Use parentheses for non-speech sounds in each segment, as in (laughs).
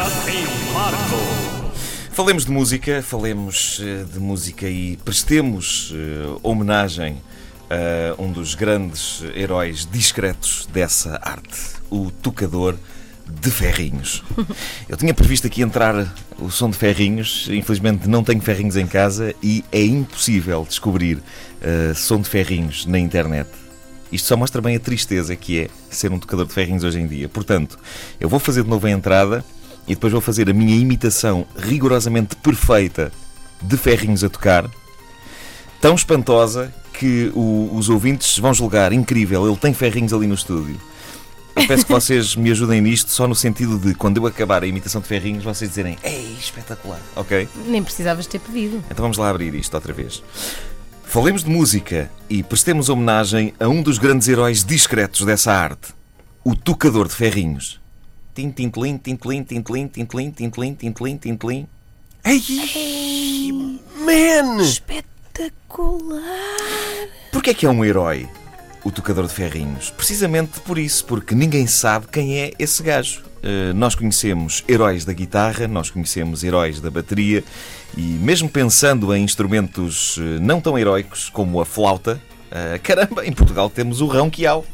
Em Marco. Falemos de música, falemos eh, de música e prestemos eh, homenagem a um dos grandes heróis discretos dessa arte, o tocador de ferrinhos. Eu tinha previsto aqui entrar o som de ferrinhos, infelizmente não tenho ferrinhos em casa e é impossível descobrir uh, som de ferrinhos na internet. Isto só mostra bem a tristeza que é ser um tocador de ferrinhos hoje em dia. Portanto, eu vou fazer de novo a entrada e depois vou fazer a minha imitação rigorosamente perfeita de ferrinhos a tocar, tão espantosa que o, os ouvintes vão julgar incrível, ele tem ferrinhos ali no estúdio. Eu peço que vocês me ajudem nisto, só no sentido de quando eu acabar a imitação de ferrinhos, vocês dizerem Ei, espetacular, ok? Nem precisavas ter pedido. Então vamos lá abrir isto outra vez. Falemos de música e prestemos homenagem a um dos grandes heróis discretos dessa arte, o tocador de ferrinhos. Tim, tintelim, tintelim, tintelim, tintelim, tintelim, tintelim, tintelim. Ei, man! Espetacular! Porquê é que é um herói, o tocador de ferrinhos? Precisamente por isso, porque ninguém sabe quem é esse gajo. Uh, nós conhecemos heróis da guitarra, nós conhecemos heróis da bateria e, mesmo pensando em instrumentos uh, não tão heróicos como a flauta, uh, caramba, em Portugal temos o Rão Quiau.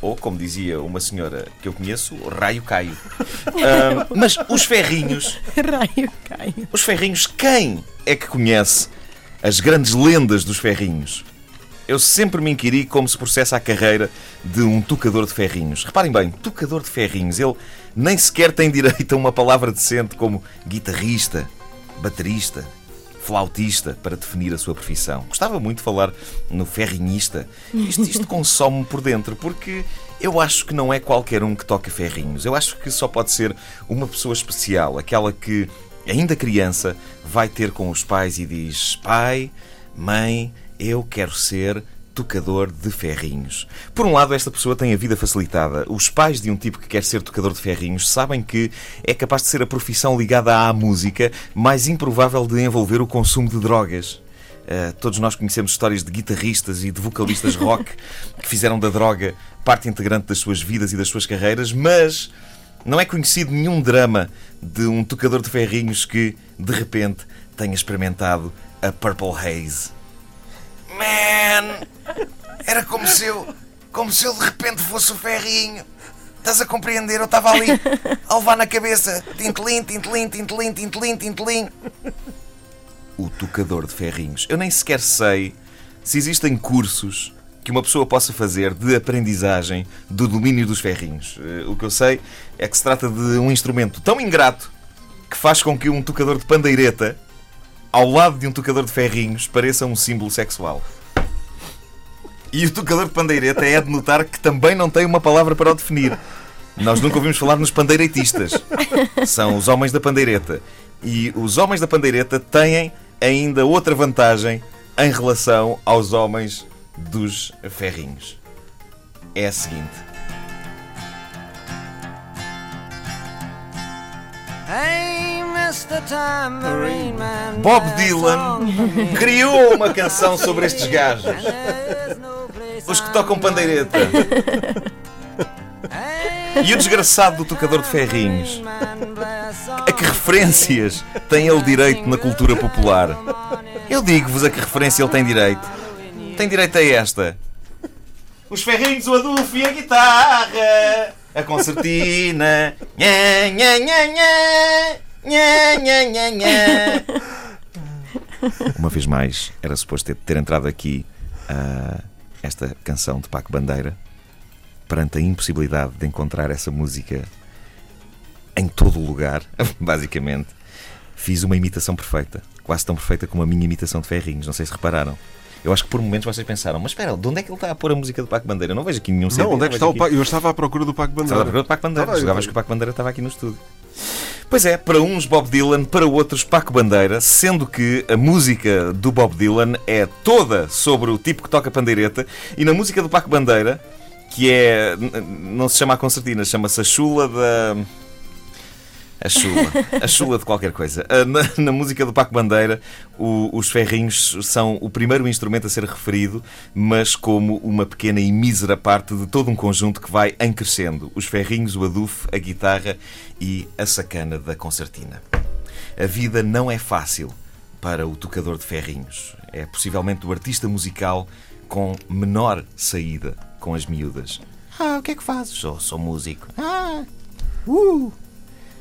Ou, como dizia uma senhora que eu conheço, o Raio Caio. mas os ferrinhos. Raio Caio. Os ferrinhos, quem é que conhece as grandes lendas dos ferrinhos? Eu sempre me inquiri como se processa a carreira de um tocador de ferrinhos. Reparem bem, tocador de ferrinhos, ele nem sequer tem direito a uma palavra decente como guitarrista, baterista, flautista para definir a sua profissão. Gostava muito de falar no ferrinhista. Isto, isto consome-me por dentro, porque eu acho que não é qualquer um que toca ferrinhos. Eu acho que só pode ser uma pessoa especial, aquela que, ainda criança, vai ter com os pais e diz: Pai, mãe, eu quero ser tocador de ferrinhos. Por um lado, esta pessoa tem a vida facilitada. Os pais de um tipo que quer ser tocador de ferrinhos sabem que é capaz de ser a profissão ligada à música mais improvável de envolver o consumo de drogas. Uh, todos nós conhecemos histórias de guitarristas e de vocalistas (laughs) rock que fizeram da droga parte integrante das suas vidas e das suas carreiras, mas não é conhecido nenhum drama de um tocador de ferrinhos que, de repente, tenha experimentado a Purple Haze. Man! Era como se eu. Como se eu de repente fosse o ferrinho. Estás a compreender? Eu estava ali a levar na cabeça. Tintelim, tintelim, tintelim, tintelim, tintelim. O tocador de ferrinhos. Eu nem sequer sei se existem cursos que uma pessoa possa fazer de aprendizagem do domínio dos ferrinhos. Eh, o que eu sei é que se trata de um instrumento tão ingrato que faz com que um tocador de pandeireta ao lado de um tocador de ferrinhos, pareça um símbolo sexual. E o tocador de pandeireta é de notar que também não tem uma palavra para o definir. Nós nunca ouvimos falar nos pandeiretistas. São os homens da pandeireta. E os homens da pandeireta têm ainda outra vantagem em relação aos homens dos ferrinhos. É a seguinte. Bob Dylan criou uma canção sobre estes gajos. Os que tocam pandeireta. E o desgraçado do tocador de ferrinhos. A que referências tem ele direito na cultura popular? Eu digo-vos a que referência ele tem direito. Tem direito a esta. Os ferrinhos, o adulto e a guitarra a concertina. Nha, nha, nha, nha. Nha, nha, nha, nha. Uma vez mais, era suposto ter, ter entrado aqui uh, esta canção de Paco Bandeira perante a impossibilidade de encontrar essa música em todo o lugar, (laughs) basicamente. Fiz uma imitação perfeita, quase tão perfeita como a minha imitação de Ferrinhos. Não sei se repararam. Eu acho que por momentos vocês pensaram, mas espera, de onde é que ele está a pôr a música do Paco Bandeira? Eu não vejo aqui nenhum CD. Não, onde é que está aqui... o Paco? Eu estava à procura do Paco Bandeira. Estava à procura do Paco Bandeira. Ah, Jogavas que o Paco Bandeira estava aqui no estúdio. Pois é, para uns Bob Dylan, para outros Paco Bandeira, sendo que a música do Bob Dylan é toda sobre o tipo que toca pandeireta e na música do Paco Bandeira, que é. não se chama a concertina, chama-se a chula da. A chula. A chula de qualquer coisa. Ah, Na, na música do Paco Bandeira, o- os ferrinhos são o primeiro instrumento a ser referido, mas como uma pequena e mísera parte de todo um conjunto que vai em crescendo. Os ferrinhos, o adufe, a guitarra e a sacana da concertina. A vida não é fácil para o tocador de ferrinhos. É possivelmente o artista musical com menor saída com as miúdas. Ah, o que é que fazes? Sou, sou músico. Ah, uh,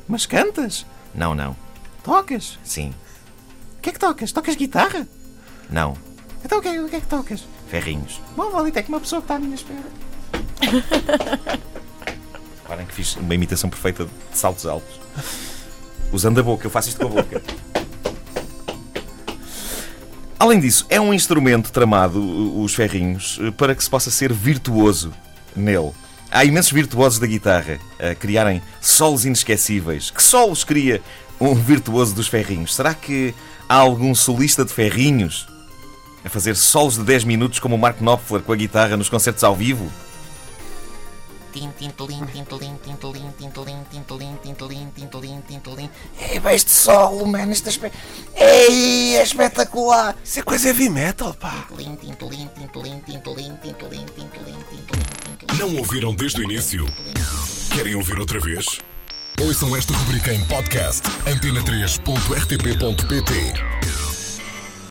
mas cantas? Não, não. Tocas? Sim. O que é que tocas? Tocas guitarra? Não. Então o que é, o que, é que tocas? Ferrinhos. Bom, ali ter que uma pessoa que está à minha espera. Reparem que fiz uma imitação perfeita de saltos altos. Usando a boca, eu faço isto com a boca. Além disso, é um instrumento tramado, os ferrinhos, para que se possa ser virtuoso nele. Há imensos virtuosos da guitarra a criarem solos inesquecíveis. Que solos cria um virtuoso dos ferrinhos? Será que há algum solista de ferrinhos a fazer solos de 10 minutos como o Mark Knopfler com a guitarra nos concertos ao vivo? É este solo, mano, isto é, é espetacular! Isso é coisa heavy metal, pá! Não ouviram desde o início? Querem ouvir outra vez? Ouçam esta rubrica em podcast antena3.rtp.pt